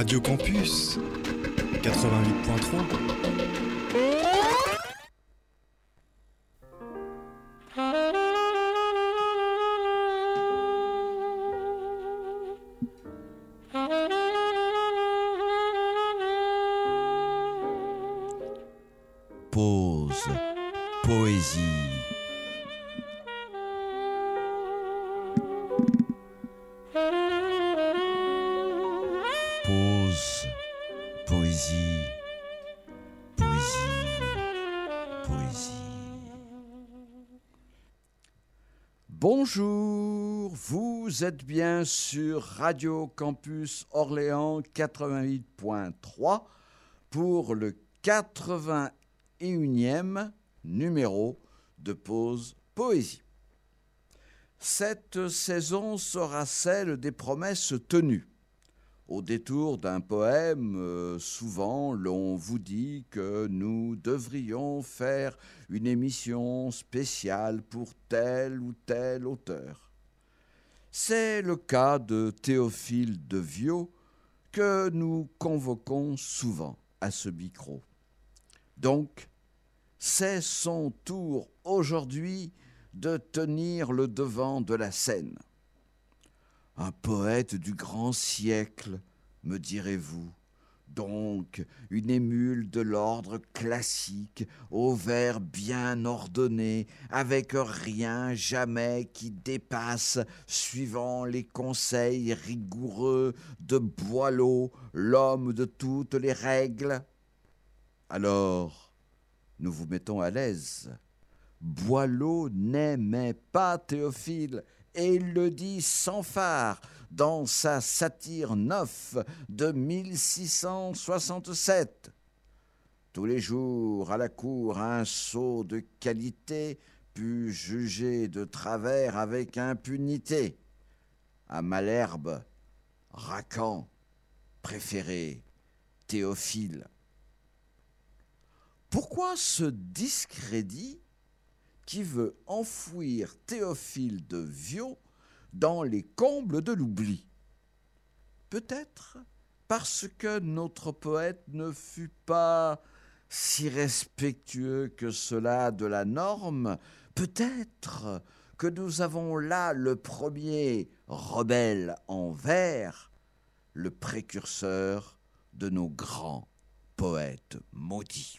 Radio Campus 88.3 vous êtes bien sur Radio Campus Orléans 88.3 pour le 81e numéro de Pause Poésie. Cette saison sera celle des promesses tenues. Au détour d'un poème, euh, souvent l'on vous dit que nous devrions faire une émission spéciale pour tel ou tel auteur. C'est le cas de Théophile de Viau que nous convoquons souvent à ce micro. Donc, c'est son tour aujourd'hui de tenir le devant de la scène. Un poète du grand siècle, me direz-vous, donc une émule de l'ordre classique, au vers bien ordonné, avec rien jamais qui dépasse, suivant les conseils rigoureux de Boileau, l'homme de toutes les règles. Alors, nous vous mettons à l'aise. Boileau n'aimait pas Théophile, et il le dit sans phare dans sa satire 9 de 1667. Tous les jours à la cour un sot de qualité put juger de travers avec impunité. À Malherbe, Racan, préféré, Théophile. Pourquoi ce discrédit qui veut enfouir Théophile de Viau dans les combles de l'oubli. Peut-être parce que notre poète ne fut pas si respectueux que cela de la norme, peut-être que nous avons là le premier rebelle en vers, le précurseur de nos grands poètes maudits.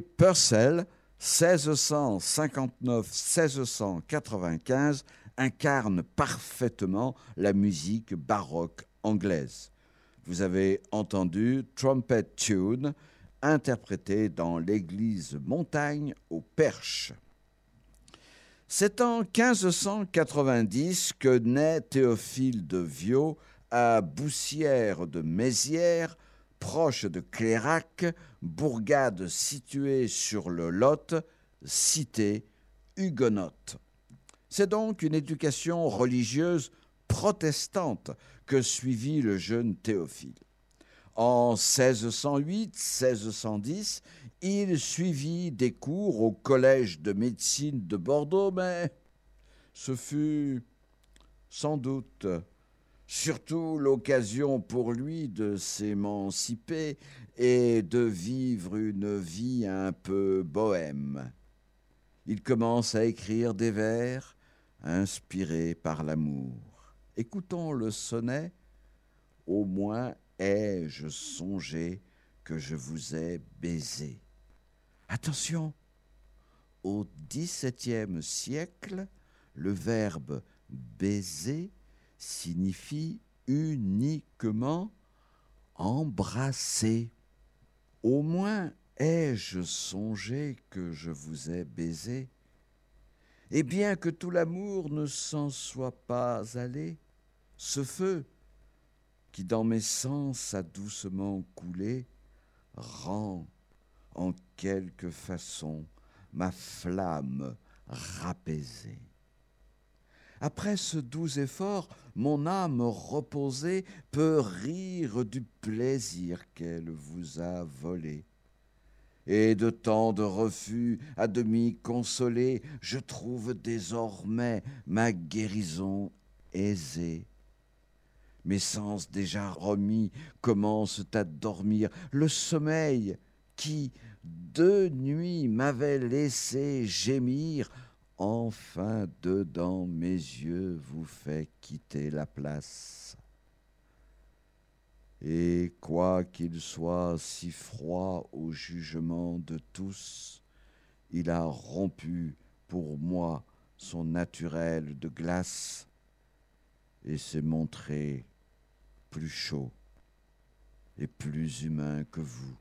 Purcell, 1659-1695, incarne parfaitement la musique baroque anglaise. Vous avez entendu Trumpet Tune, interprété dans l'église Montagne au Perche. C'est en 1590 que naît Théophile de Viau à Boussière de Mézières, proche de Clérac, bourgade située sur le Lot, cité huguenote. C'est donc une éducation religieuse protestante que suivit le jeune Théophile. En 1608-1610, il suivit des cours au Collège de médecine de Bordeaux, mais ce fut sans doute surtout l'occasion pour lui de s'émanciper et de vivre une vie un peu bohème. Il commence à écrire des vers inspirés par l'amour. Écoutons le sonnet Au moins ai-je songé que je vous ai baisé. Attention, au XVIIe siècle, le verbe baiser signifie uniquement embrasser. Au moins ai-je songé que je vous ai baisé, et bien que tout l'amour ne s'en soit pas allé, ce feu qui dans mes sens a doucement coulé rend en quelque façon ma flamme rapaisée. Après ce doux effort, mon âme reposée peut rire du plaisir qu'elle vous a volé. Et de tant de refus à demi consolé, je trouve désormais ma guérison aisée. Mes sens déjà remis commencent à dormir. Le sommeil qui, deux nuits, m'avait laissé gémir, enfin dedans mes yeux vous fait quitter la place. Et quoiqu'il soit si froid au jugement de tous, il a rompu pour moi son naturel de glace et s'est montré plus chaud et plus humain que vous.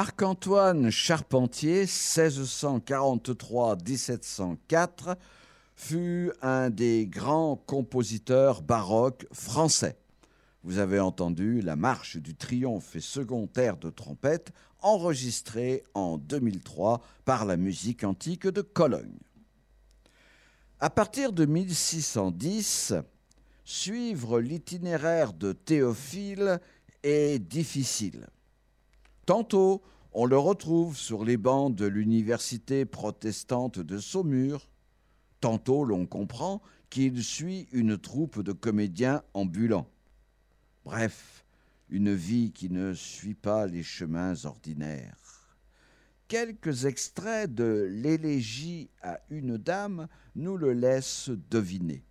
Marc-Antoine Charpentier, 1643-1704, fut un des grands compositeurs baroques français. Vous avez entendu la marche du triomphe et second air de trompette enregistrée en 2003 par la musique antique de Cologne. À partir de 1610, suivre l'itinéraire de Théophile est difficile. Tantôt, on le retrouve sur les bancs de l'université protestante de Saumur. Tantôt, l'on comprend qu'il suit une troupe de comédiens ambulants. Bref, une vie qui ne suit pas les chemins ordinaires. Quelques extraits de l'élégie à une dame nous le laissent deviner.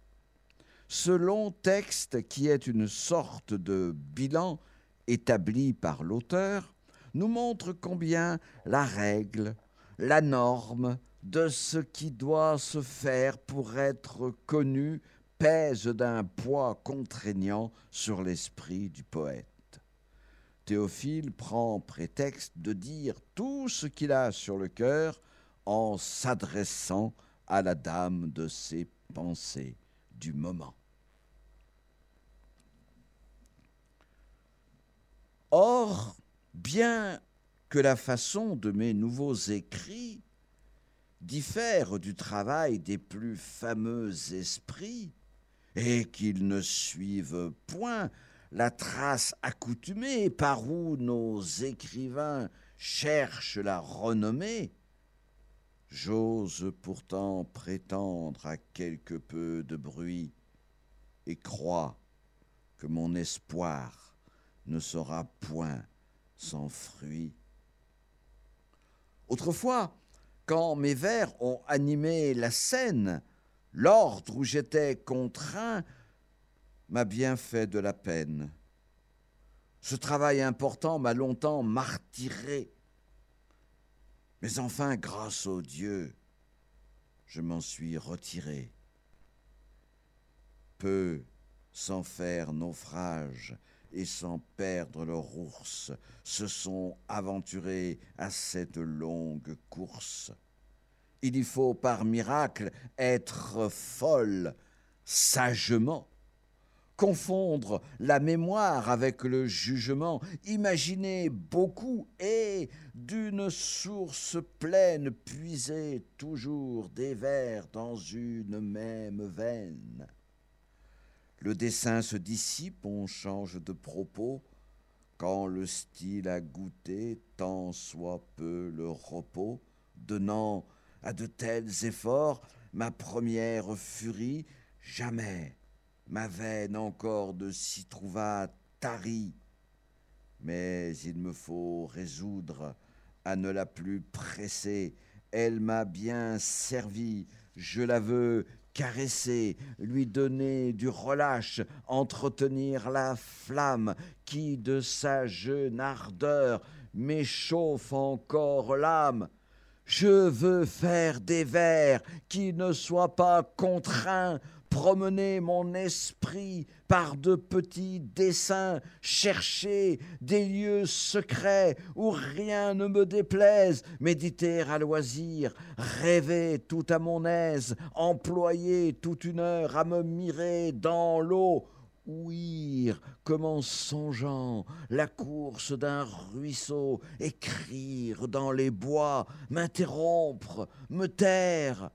Ce long texte, qui est une sorte de bilan établi par l'auteur, nous montre combien la règle, la norme de ce qui doit se faire pour être connu pèse d'un poids contraignant sur l'esprit du poète. Théophile prend prétexte de dire tout ce qu'il a sur le cœur en s'adressant à la dame de ses pensées du moment. Or, bien que la façon de mes nouveaux écrits diffère du travail des plus fameux esprits, et qu'ils ne suivent point la trace accoutumée par où nos écrivains cherchent la renommée, j'ose pourtant prétendre à quelque peu de bruit et crois que mon espoir ne sera point sans fruit. Autrefois, quand mes vers ont animé la scène, l'ordre où j'étais contraint m'a bien fait de la peine. Ce travail important m'a longtemps martyré. Mais enfin, grâce au Dieu, je m'en suis retiré. Peu, sans faire naufrage, et sans perdre leur ours, se sont aventurés à cette longue course. Il y faut par miracle être folle sagement, confondre la mémoire avec le jugement, imaginer beaucoup et d'une source pleine puiser toujours des vers dans une même veine. Le dessin se dissipe, on change de propos, quand le style a goûté tant soit peu le repos, donnant à de tels efforts ma première furie, jamais ma veine encore ne s'y trouva tarie. Mais il me faut résoudre à ne la plus presser, elle m'a bien servi, je la veux caresser, lui donner du relâche, entretenir la flamme qui de sa jeune ardeur m'échauffe encore l'âme. Je veux faire des vers qui ne soient pas contraints promener mon esprit par de petits dessins, chercher des lieux secrets où rien ne me déplaise, méditer à loisir, rêver tout à mon aise, employer toute une heure à me mirer dans l'eau, ouïr comme en songeant la course d'un ruisseau, écrire dans les bois, m'interrompre, me taire,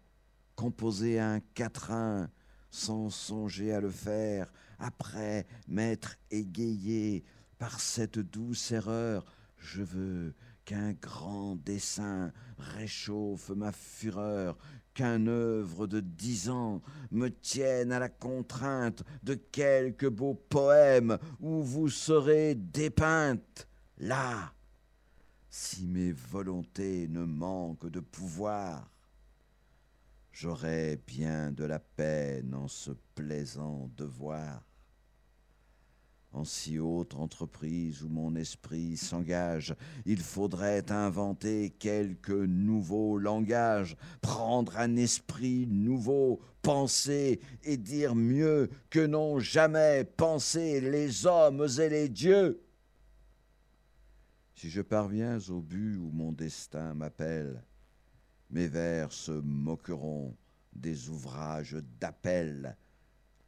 composer un quatrain, sans songer à le faire, après m'être égayé par cette douce erreur, je veux qu'un grand dessin réchauffe ma fureur, qu'un œuvre de dix ans me tienne à la contrainte de quelque beau poème où vous serez dépeinte. Là, si mes volontés ne manquent de pouvoir, j'aurais bien de la peine en ce plaisant devoir. En si haute entreprise où mon esprit s'engage, il faudrait inventer quelque nouveau langage, prendre un esprit nouveau, penser et dire mieux que n'ont jamais pensé les hommes et les dieux. Si je parviens au but où mon destin m'appelle, mes vers se moqueront des ouvrages d'appel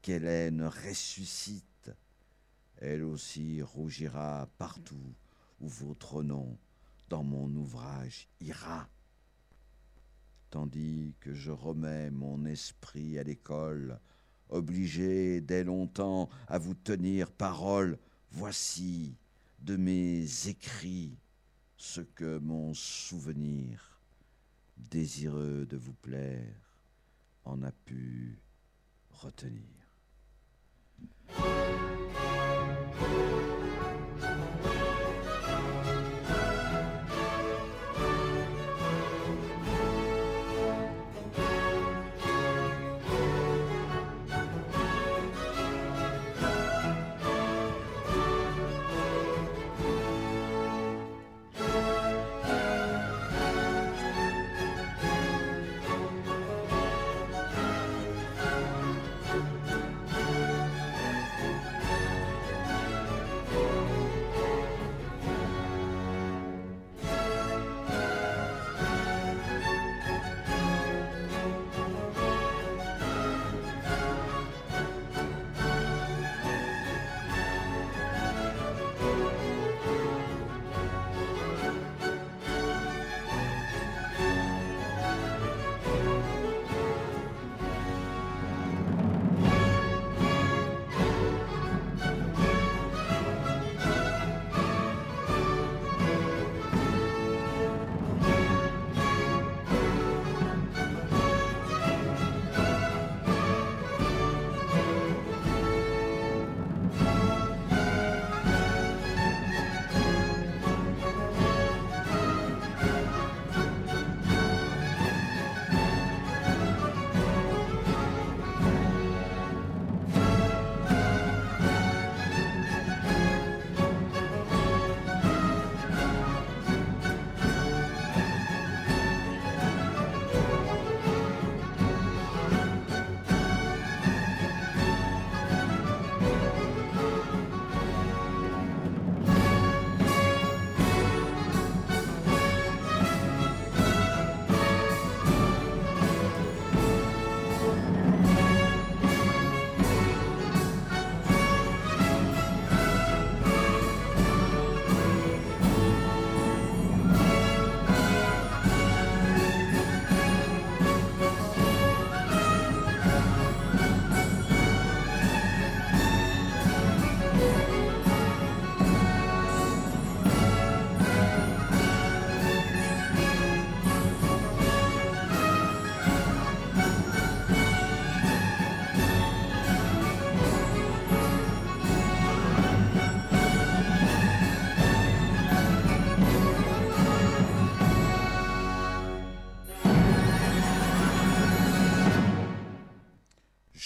qu'Hélène ressuscite. Elle aussi rougira partout où votre nom dans mon ouvrage ira. Tandis que je remets mon esprit à l'école, obligé dès longtemps à vous tenir parole, voici de mes écrits ce que mon souvenir, désireux de vous plaire, en a pu retenir.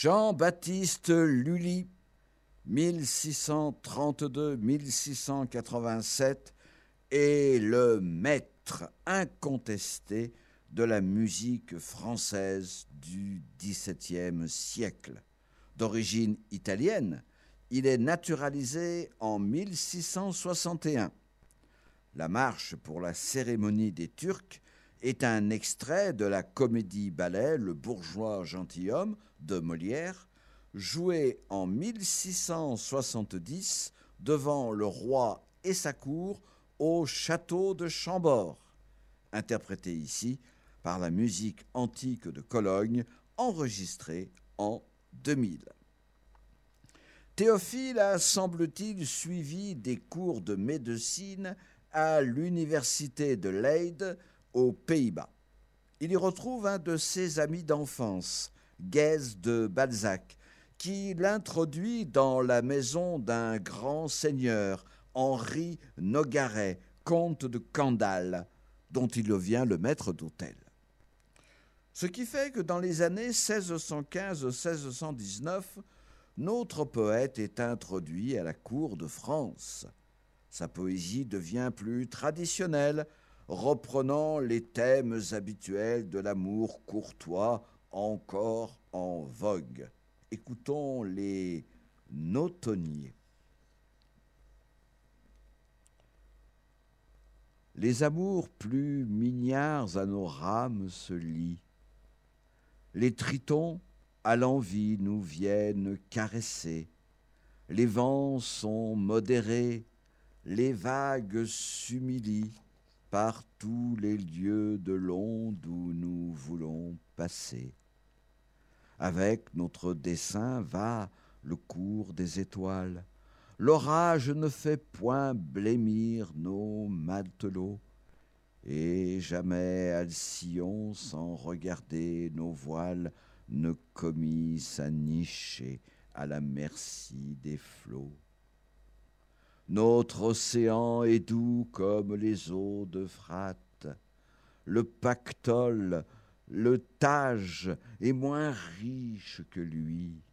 Jean-Baptiste Lully, 1632-1687, est le maître incontesté de la musique française du XVIIe siècle. D'origine italienne, il est naturalisé en 1661. La marche pour la cérémonie des Turcs est un extrait de la comédie-ballet Le bourgeois gentilhomme de Molière, joué en 1670 devant le roi et sa cour au château de Chambord, interprété ici par la musique antique de Cologne, enregistrée en 2000. Théophile a, semble-t-il, suivi des cours de médecine à l'université de Leyde aux Pays-Bas. Il y retrouve un de ses amis d'enfance, Guèze de Balzac, qui l'introduit dans la maison d'un grand seigneur, Henri Nogaret, comte de Candale, dont il devient le maître d'hôtel. Ce qui fait que dans les années 1615-1619, notre poète est introduit à la cour de France. Sa poésie devient plus traditionnelle, reprenant les thèmes habituels de l'amour courtois encore en vogue. Écoutons les notonniers. les amours plus mignards à nos rames se lient. Les tritons à l'envie nous viennent caresser. Les vents sont modérés, les vagues s'humilient par tous les lieux de l'onde où nous voulons passer. Avec notre dessein va le cours des étoiles. L'orage ne fait point blêmir nos matelots, et jamais Alcyon, sans regarder nos voiles, ne commit sa nicher à la merci des flots. Notre océan est doux comme les eaux de Phrate. Le pactole, le Tage est moins riche que lui.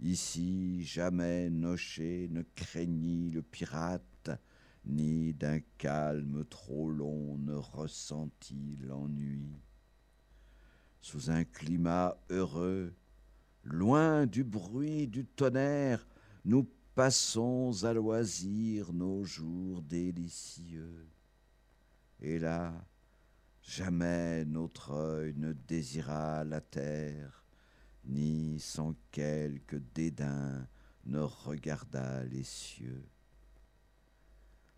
Ici jamais Noché ne craignit le pirate, ni d'un calme trop long ne ressentit l'ennui. Sous un climat heureux, loin du bruit du tonnerre, nous passons à loisir nos jours délicieux. Et là, jamais notre œil ne désira la terre, ni sans quelque dédain ne regarda les cieux.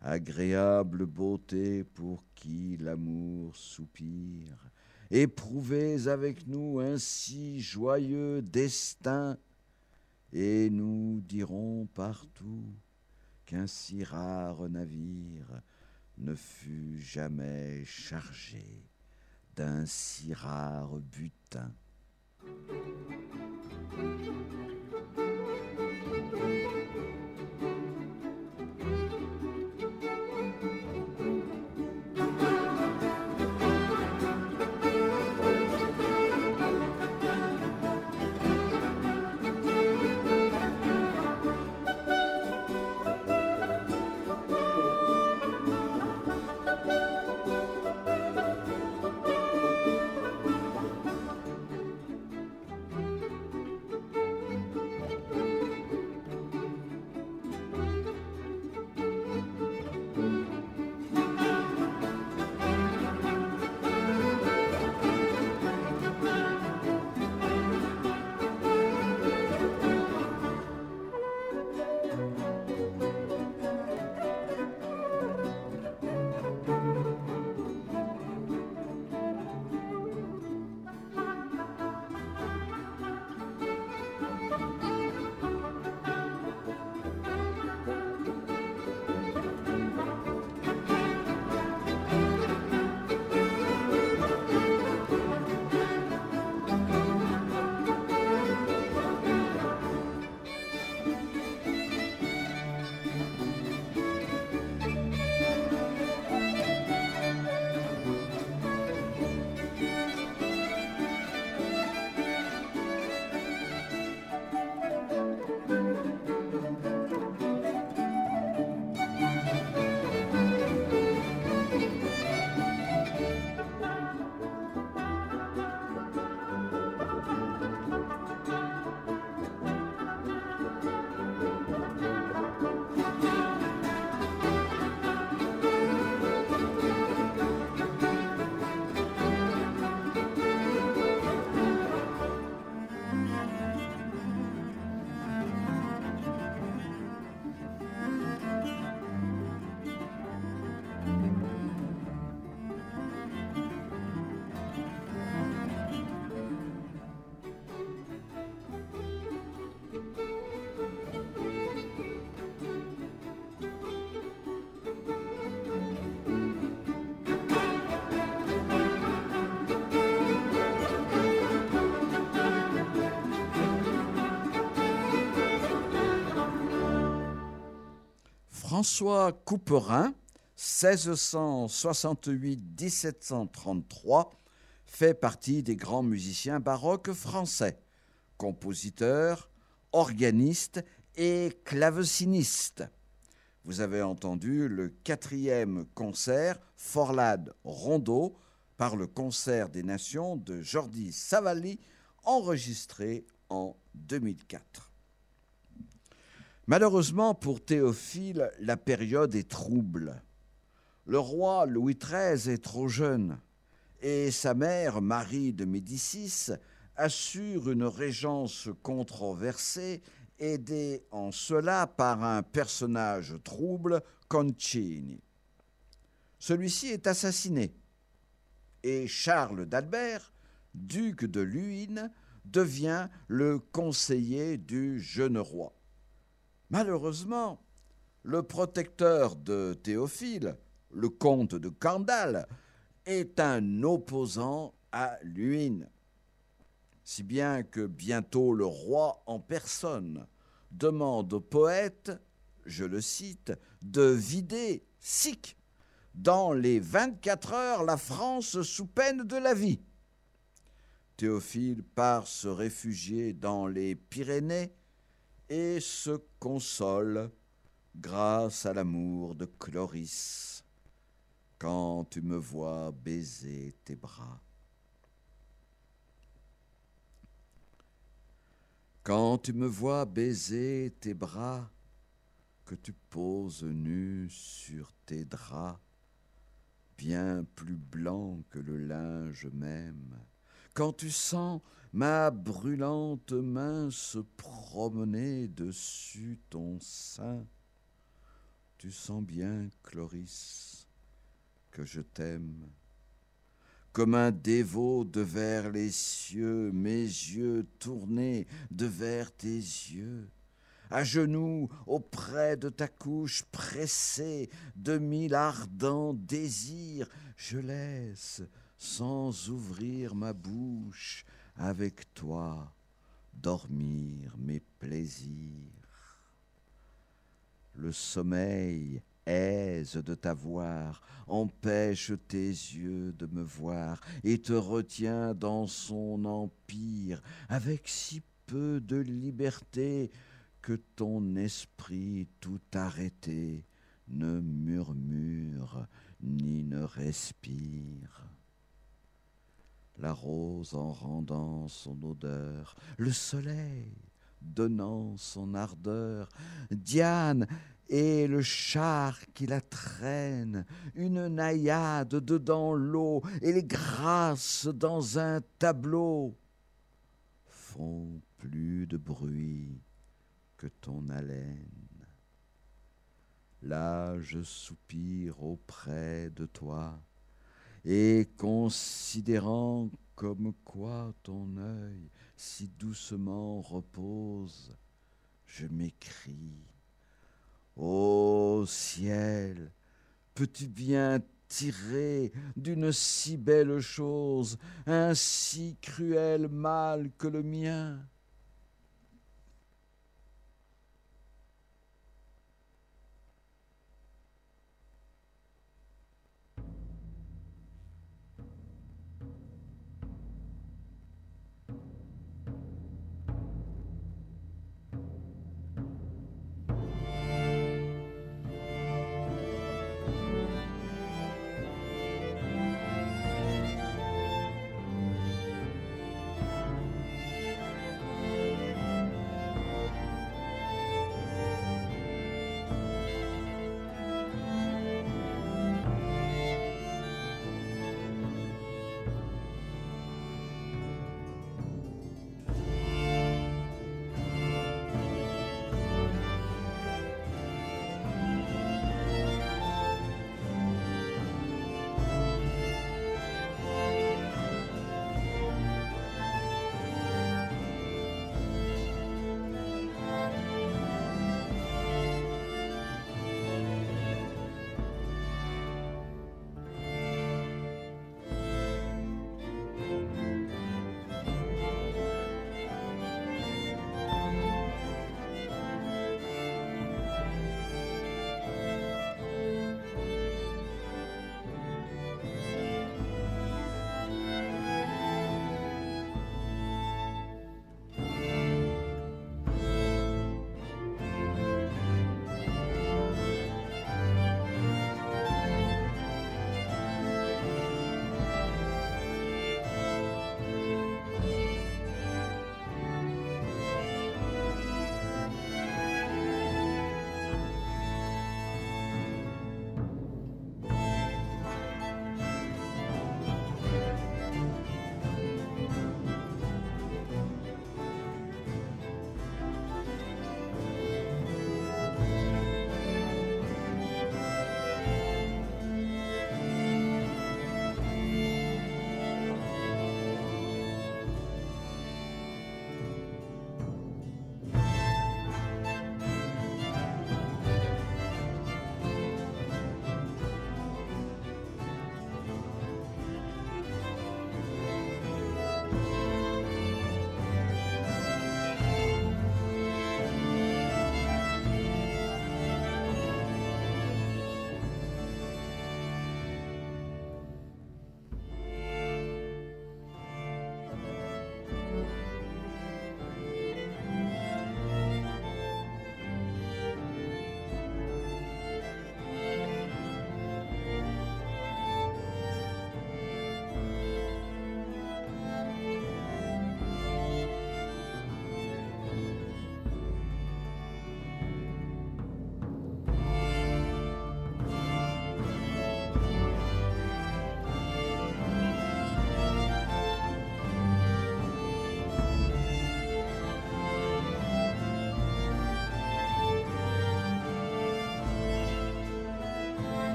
Agréable beauté pour qui l'amour soupire, éprouvez avec nous un si joyeux destin, et nous dirons partout qu'un si rare navire ne fut jamais chargé d'un si rare butin. François Couperin, 1668-1733, fait partie des grands musiciens baroques français, compositeur, organiste et claveciniste. Vous avez entendu le quatrième concert Forlade Rondeau par le Concert des Nations de Jordi Savali, enregistré en 2004. Malheureusement pour Théophile, la période est trouble. Le roi Louis XIII est trop jeune et sa mère, Marie de Médicis, assure une régence controversée, aidée en cela par un personnage trouble, Concini. Celui-ci est assassiné et Charles d'Albert, duc de Luynes, devient le conseiller du jeune roi. Malheureusement, le protecteur de Théophile, le comte de Candale, est un opposant à Luynes. Si bien que bientôt le roi en personne demande au poète, je le cite, de vider Sic dans les 24 heures la France sous peine de la vie. Théophile part se réfugier dans les Pyrénées et se console grâce à l'amour de Cloris quand tu me vois baiser tes bras. Quand tu me vois baiser tes bras, que tu poses nu sur tes draps, bien plus blanc que le linge même, quand tu sens ma brûlante main se promener dessus ton sein, tu sens bien, Cloris, que je t'aime. Comme un dévot de vers les cieux, mes yeux tournés de vers tes yeux, à genoux auprès de ta couche pressée de mille ardents désirs, je laisse, sans ouvrir ma bouche, avec toi dormir mes plaisirs. Le sommeil aise de t'avoir, empêche tes yeux de me voir, et te retient dans son empire, avec si peu de liberté que ton esprit tout arrêté ne murmure ni ne respire. La rose en rendant son odeur, le soleil donnant son ardeur, Diane et le char qui la traîne, une naïade dedans l'eau et les grâces dans un tableau font plus de bruit que ton haleine. Là je soupire auprès de toi, et considérant comme quoi ton œil si doucement repose, je m'écris. Ô ciel, peux-tu bien tirer d'une si belle chose un si cruel mal que le mien?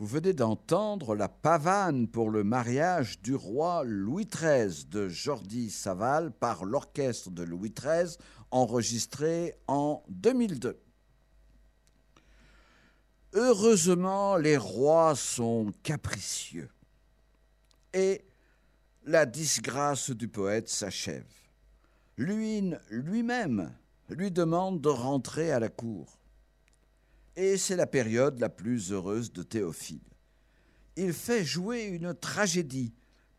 Vous venez d'entendre la pavane pour le mariage du roi Louis XIII de Jordi Saval par l'orchestre de Louis XIII, enregistré en 2002. Heureusement, les rois sont capricieux. Et la disgrâce du poète s'achève. Luynes lui-même lui demande de rentrer à la cour et c'est la période la plus heureuse de Théophile. Il fait jouer une tragédie,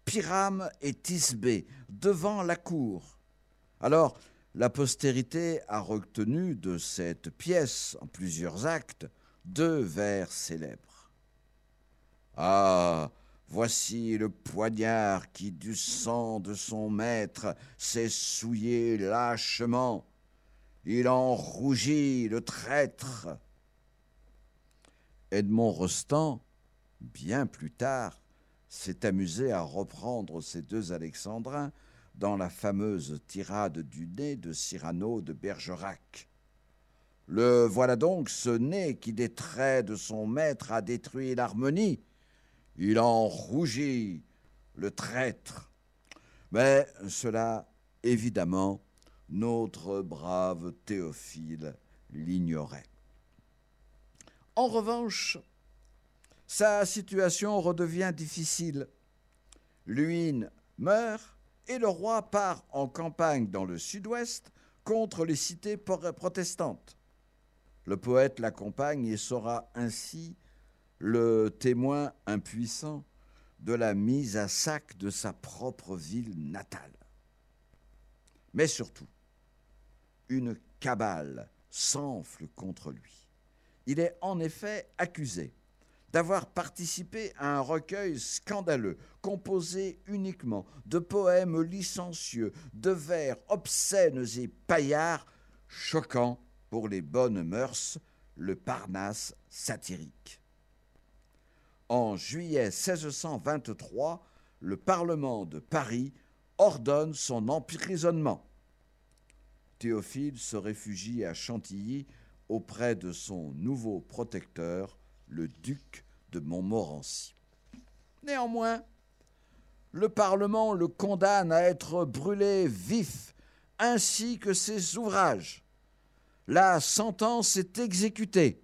Pyrame et Thisbé, devant la cour. Alors, la postérité a retenu de cette pièce, en plusieurs actes, deux vers célèbres. Ah, voici le poignard qui, du sang de son maître, s'est souillé lâchement. Il en rougit, le traître. Edmond Rostand, bien plus tard, s'est amusé à reprendre ces deux alexandrins dans la fameuse tirade du nez de Cyrano de Bergerac. Le voilà donc ce nez qui, des traits de son maître, a détruit l'harmonie. Il en rougit, le traître. Mais cela, évidemment, notre brave Théophile l'ignorait. En revanche, sa situation redevient difficile. Luynes meurt et le roi part en campagne dans le sud-ouest contre les cités protestantes. Le poète l'accompagne et sera ainsi le témoin impuissant de la mise à sac de sa propre ville natale. Mais surtout, une cabale s'enfle contre lui. Il est en effet accusé d'avoir participé à un recueil scandaleux, composé uniquement de poèmes licencieux, de vers obscènes et paillards, choquants pour les bonnes mœurs, le Parnasse satirique. En juillet 1623, le Parlement de Paris ordonne son emprisonnement. Théophile se réfugie à Chantilly auprès de son nouveau protecteur, le duc de Montmorency. Néanmoins, le Parlement le condamne à être brûlé vif, ainsi que ses ouvrages. La sentence est exécutée.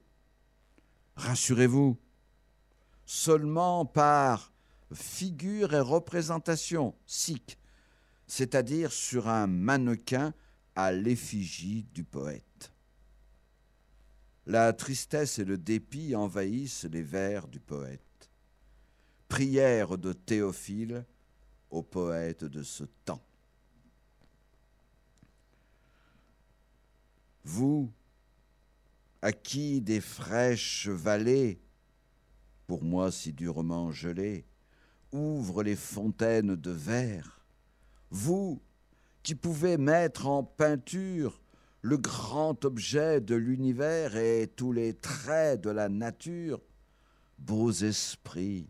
Rassurez-vous, seulement par figure et représentation sikh, c'est-à-dire sur un mannequin à l'effigie du poète. La tristesse et le dépit envahissent les vers du poète. Prière de Théophile au poète de ce temps. Vous, à qui des fraîches vallées, pour moi si durement gelées, ouvrent les fontaines de verre, vous qui pouvez mettre en peinture le grand objet de l'univers et tous les traits de la nature, beaux esprits,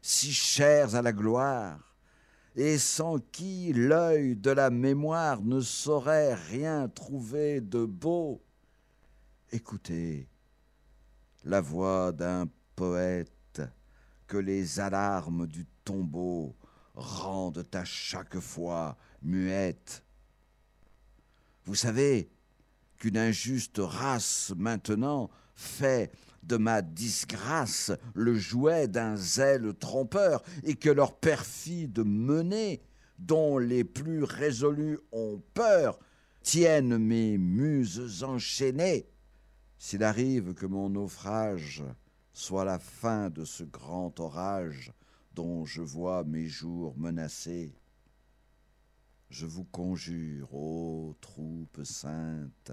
si chers à la gloire, et sans qui l'œil de la mémoire ne saurait rien trouver de beau. Écoutez la voix d'un poète que les alarmes du tombeau rendent à chaque fois muette. Vous savez, qu'une injuste race maintenant fait de ma disgrâce le jouet d'un zèle trompeur, et que leur perfide menée, dont les plus résolus ont peur, tiennent mes muses enchaînées. S'il arrive que mon naufrage soit la fin de ce grand orage dont je vois mes jours menacés, je vous conjure, ô troupes saintes,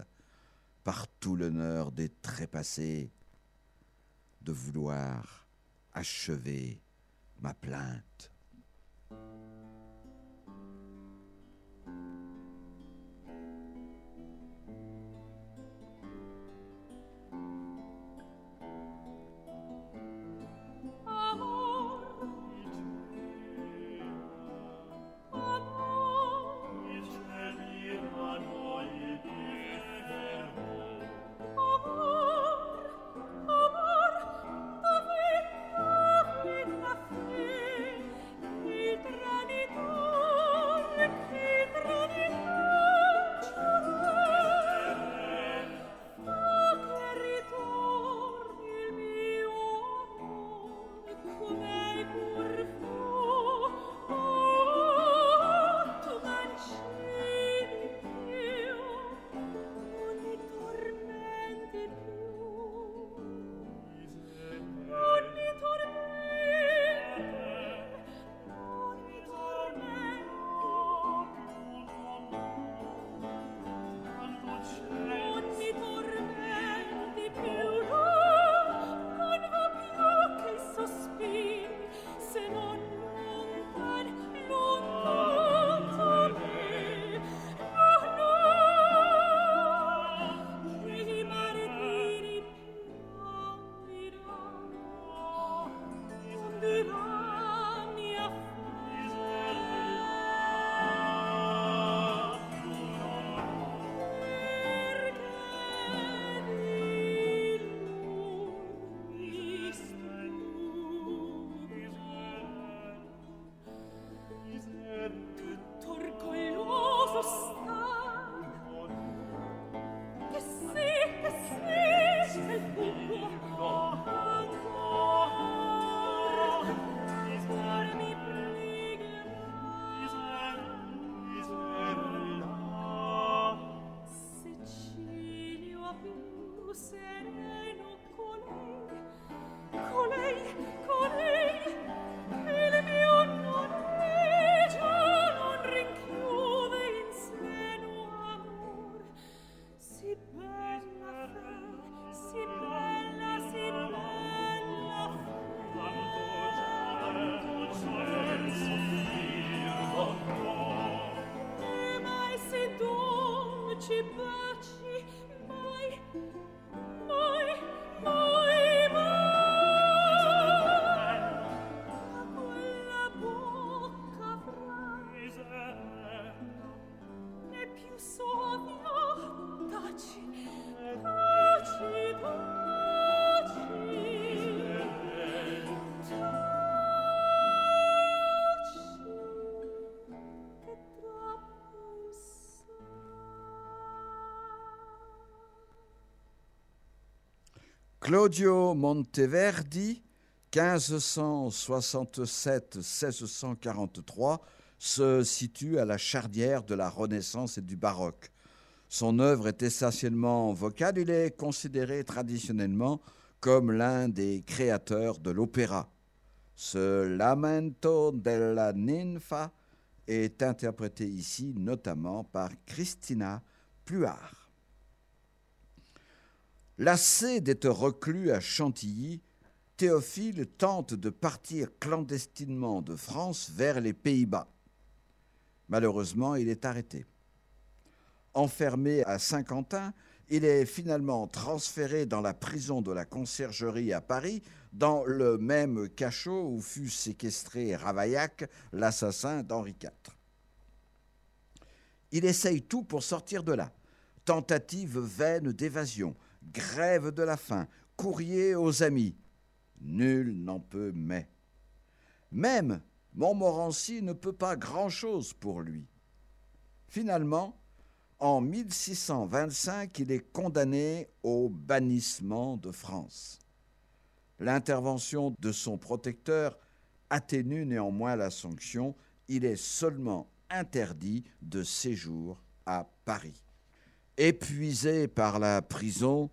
par tout l'honneur des trépassés, de vouloir achever ma plainte. ci baci. Claudio Monteverdi, 1567-1643, se situe à la charnière de la Renaissance et du baroque. Son œuvre est essentiellement vocale, il est considéré traditionnellement comme l'un des créateurs de l'opéra. Ce Lamento della Ninfa est interprété ici notamment par Christina Pluart. Lassé d'être reclus à Chantilly, Théophile tente de partir clandestinement de France vers les Pays-Bas. Malheureusement, il est arrêté. Enfermé à Saint-Quentin, il est finalement transféré dans la prison de la Conciergerie à Paris, dans le même cachot où fut séquestré Ravaillac, l'assassin d'Henri IV. Il essaye tout pour sortir de là. Tentative vaine d'évasion, grève de la faim, courrier aux amis. Nul n'en peut mais. Même Montmorency ne peut pas grand-chose pour lui. Finalement, en 1625, il est condamné au bannissement de France. L'intervention de son protecteur atténue néanmoins la sanction. Il est seulement interdit de séjour à Paris. Épuisé par la prison,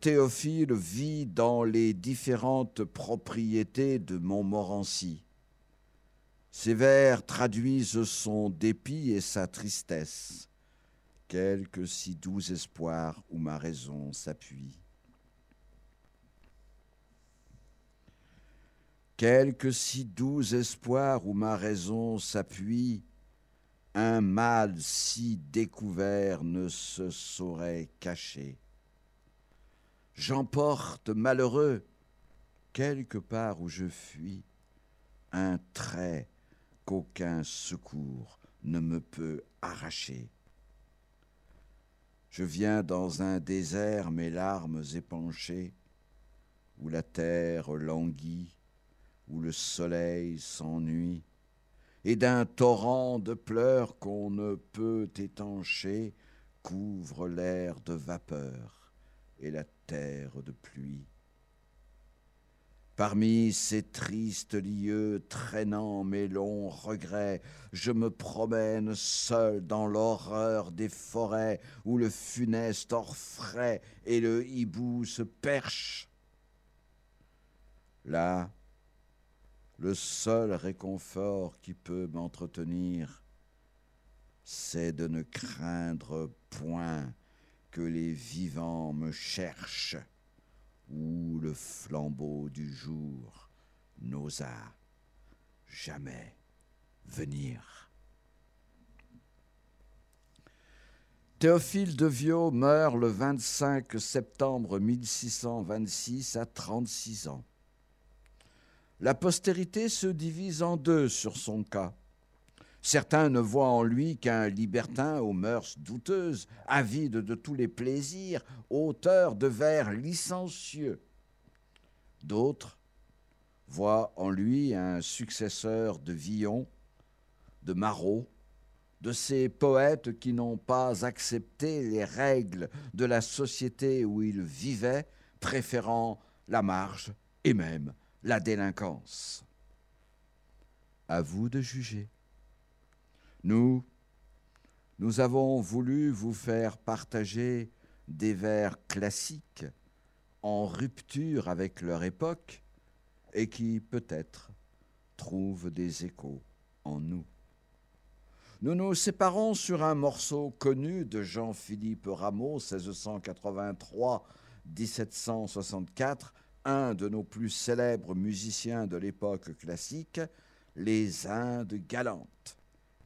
Théophile vit dans les différentes propriétés de Montmorency. Ses vers traduisent son dépit et sa tristesse quelque si doux espoir où ma raison s'appuie. Quelque si doux espoir où ma raison s'appuie, un mal si découvert ne se saurait cacher. J'emporte malheureux, quelque part où je fuis, un trait qu'aucun secours ne me peut arracher. Je viens dans un désert mes larmes épanchées, où la terre languit, où le soleil s'ennuie, et d'un torrent de pleurs qu'on ne peut étancher couvre l'air de vapeur et la terre de pluie. Parmi ces tristes lieux traînant mes longs regrets, je me promène seul dans l'horreur des forêts où le funeste orfraie et le hibou se perche. Là, le seul réconfort qui peut m'entretenir, c'est de ne craindre point que les vivants me cherchent où le flambeau du jour n'osa jamais venir. Théophile de Viau meurt le 25 septembre 1626 à 36 ans. La postérité se divise en deux sur son cas. Certains ne voient en lui qu'un libertin aux mœurs douteuses, avide de tous les plaisirs, auteur de vers licencieux. D'autres voient en lui un successeur de Villon, de Marot, de ces poètes qui n'ont pas accepté les règles de la société où ils vivaient, préférant la marge et même la délinquance. À vous de juger. Nous, nous avons voulu vous faire partager des vers classiques en rupture avec leur époque et qui peut-être trouvent des échos en nous. Nous nous séparons sur un morceau connu de Jean-Philippe Rameau, 1683-1764, un de nos plus célèbres musiciens de l'époque classique, les Indes galantes.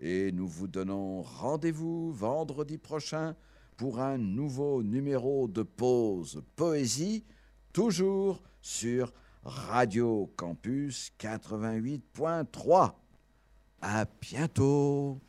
Et nous vous donnons rendez-vous vendredi prochain pour un nouveau numéro de pause poésie, toujours sur Radio Campus 88.3. À bientôt!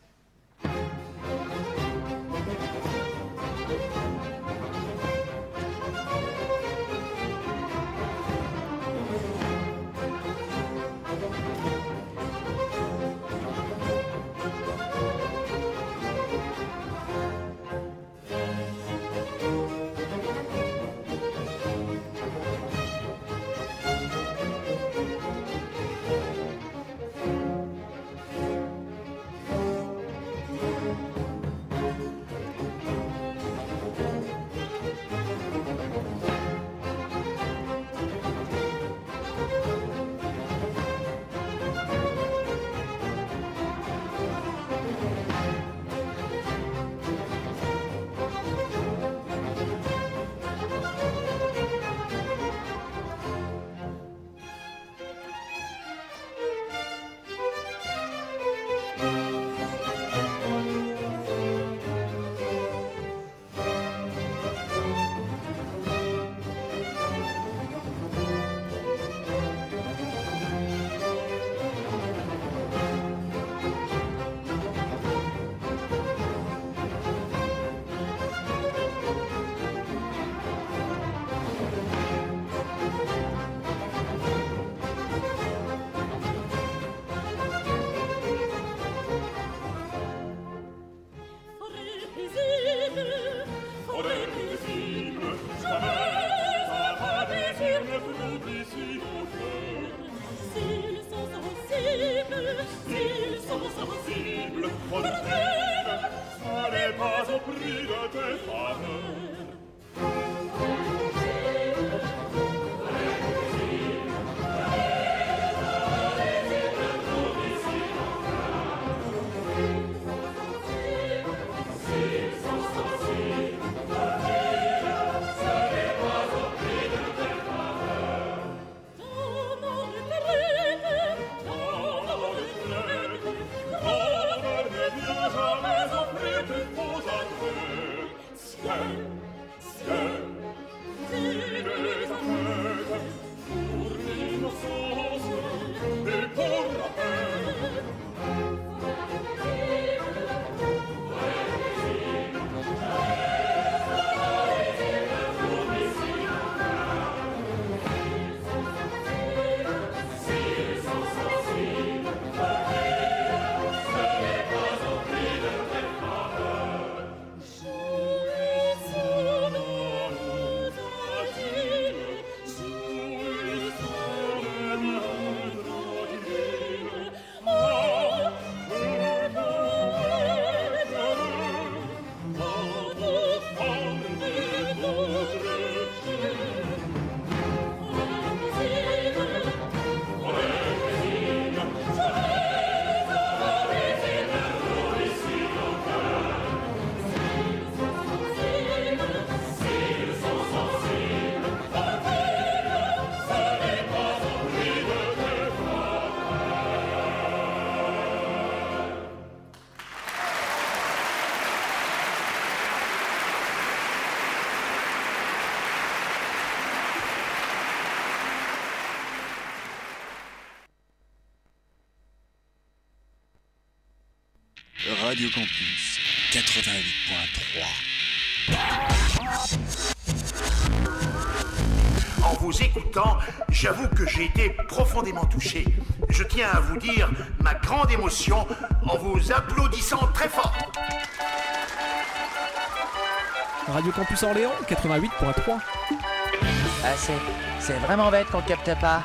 Hey. Radio Campus 88.3. En vous écoutant, j'avoue que j'ai été profondément touché. Je tiens à vous dire ma grande émotion en vous applaudissant très fort. Radio Campus Orléans 88.3. Ah, c'est, c'est vraiment bête qu'on ne capte pas.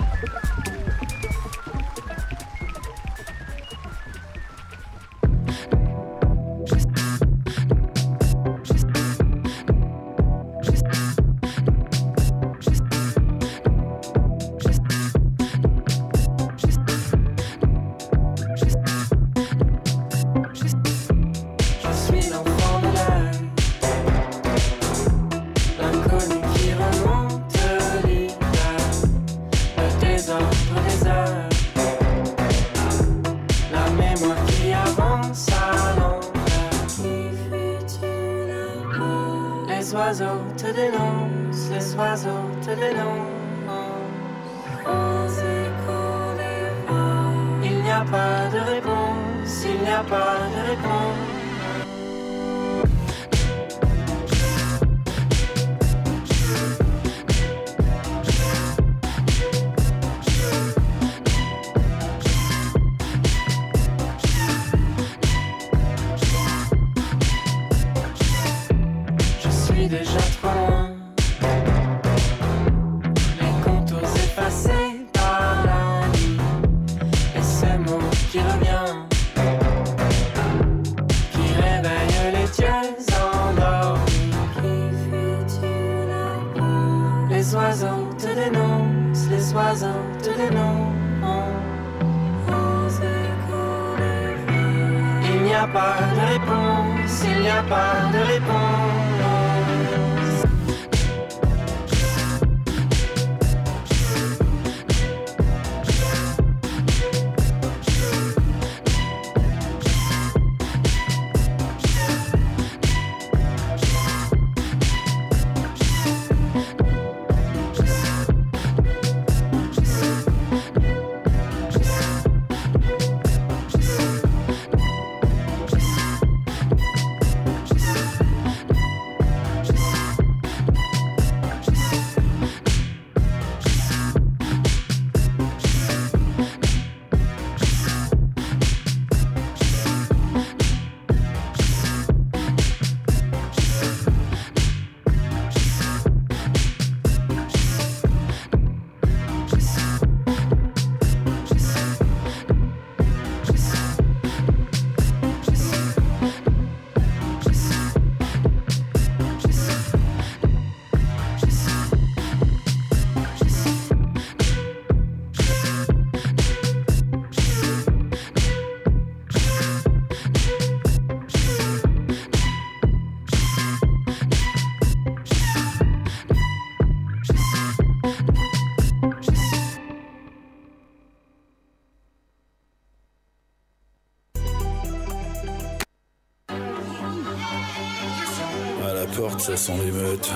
Ça sent l'émeute.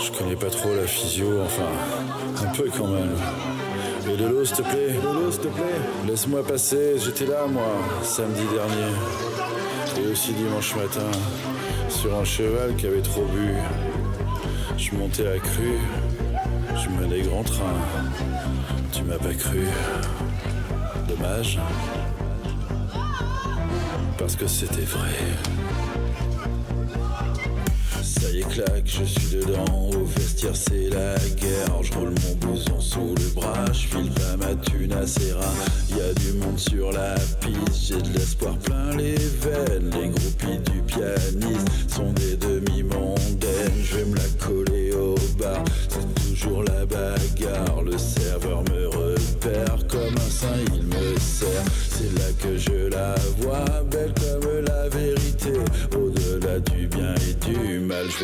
Je connais pas trop la physio, enfin, un peu quand même. Et de l'eau, s'il te plaît, de l'eau, s'il te plaît. Laisse-moi passer, j'étais là, moi, samedi dernier. Et aussi dimanche matin, sur un cheval qui avait trop bu. Je montais la crue, je menais grand train. Tu m'as pas cru. Dommage. Parce que c'était vrai. Je suis dedans. Au vestiaire, c'est la guerre. Je roule mon blouson sous le bras. Je file pas ma thune à Serra. Y a du monde sur la piste. J'ai de l'espoir plein les veines.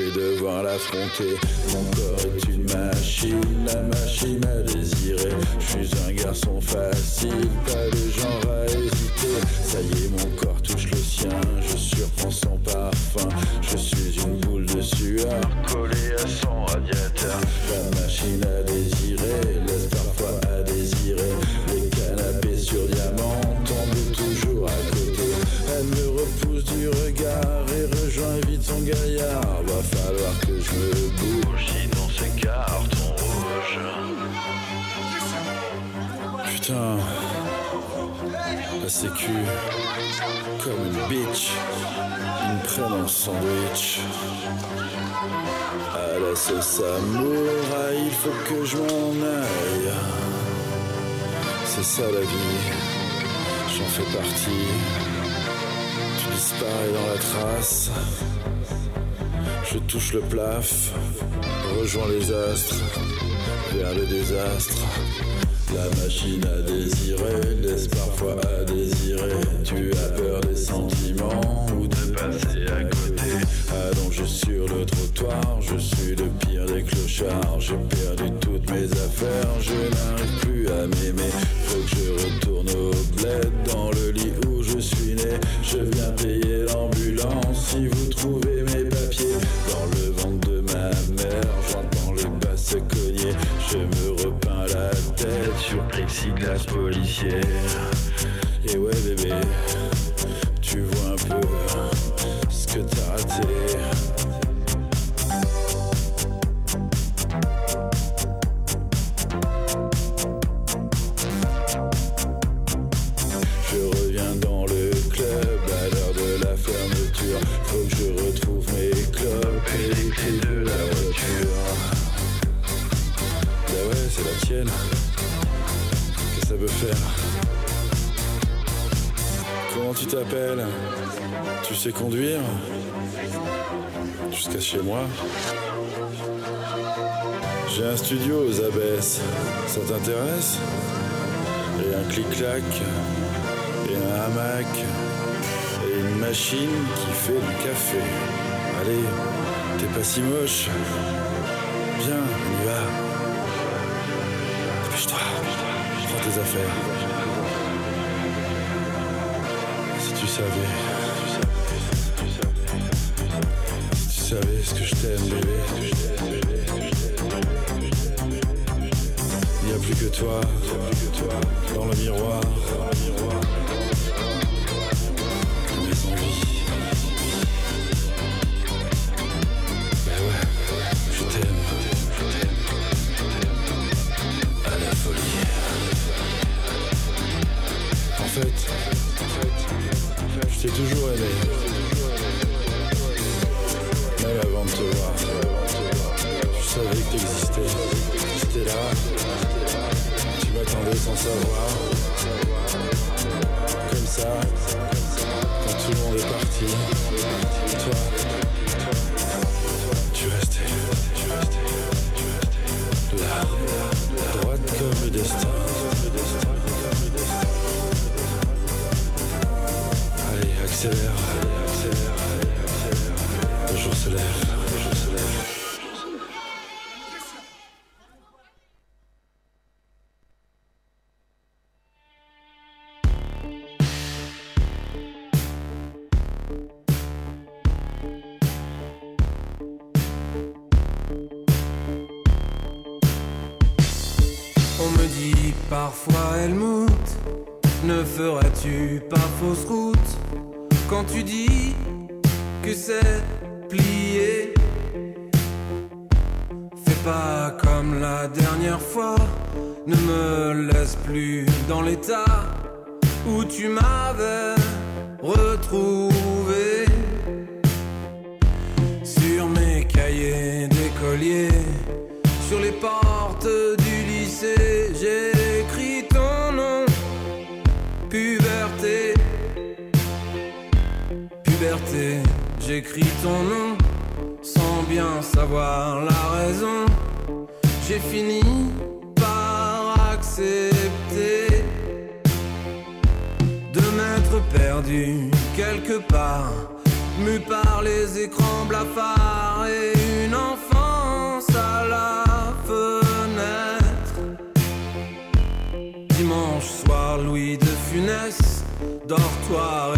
Vais devoir l'affronter. Mon corps est une machine, la machine à désirer. Je suis un garçon facile, pas de genre à hésiter. Ça y est, en sandwich. À la sauce samouraï, il faut que je m'en aille. C'est ça la vie, j'en fais partie. Tu disparais dans la trace. Je touche le plaf, rejoins les astres, vers le désastre. La machine à désirer laisse parfois à désirer? Tu as peur des sentiments ou de passer à côté. Allongé sur le trottoir, je suis le pire des clochards. J'ai perdu toutes mes affaires, je n'arrive plus à m'aimer. Faut que je retourne au bled dans le lit où je suis né. Je viens payer l'ambulance si vous trouvez mes papiers. Dans le ventre de ma mère, j'entends les basses se cogner. Je me repeins la tête sur plexiglas policier. Et ouais bébé, ce que chez moi J'ai un studio aux abesses. Ça t'intéresse? Et un clic-clac, et un hamac, et une machine qui fait du café. Allez, t'es pas si moche. Viens, on y va. Dépêche-toi, prends tes affaires. Si tu savais, que je t'aime, bébé. Il n'y a plus que toi, dans le miroir. Mes sans savoir. Comme ça, quand tout le monde est parti, toi, tu restais, tu restais. Là, droite comme le destin. Allez, accélère, accélère. Le jour se lève, l'état où tu m'avais retrouvé. Sur mes cahiers d'écolier, sur les portes du lycée, j'ai écrit ton nom, puberté. Puberté, j'écris ton nom sans bien savoir la raison. J'ai fini par accéder. perdu quelque part, mu par les écrans blafards et une enfance à la fenêtre. Dimanche soir, Louis de Funès, dortoir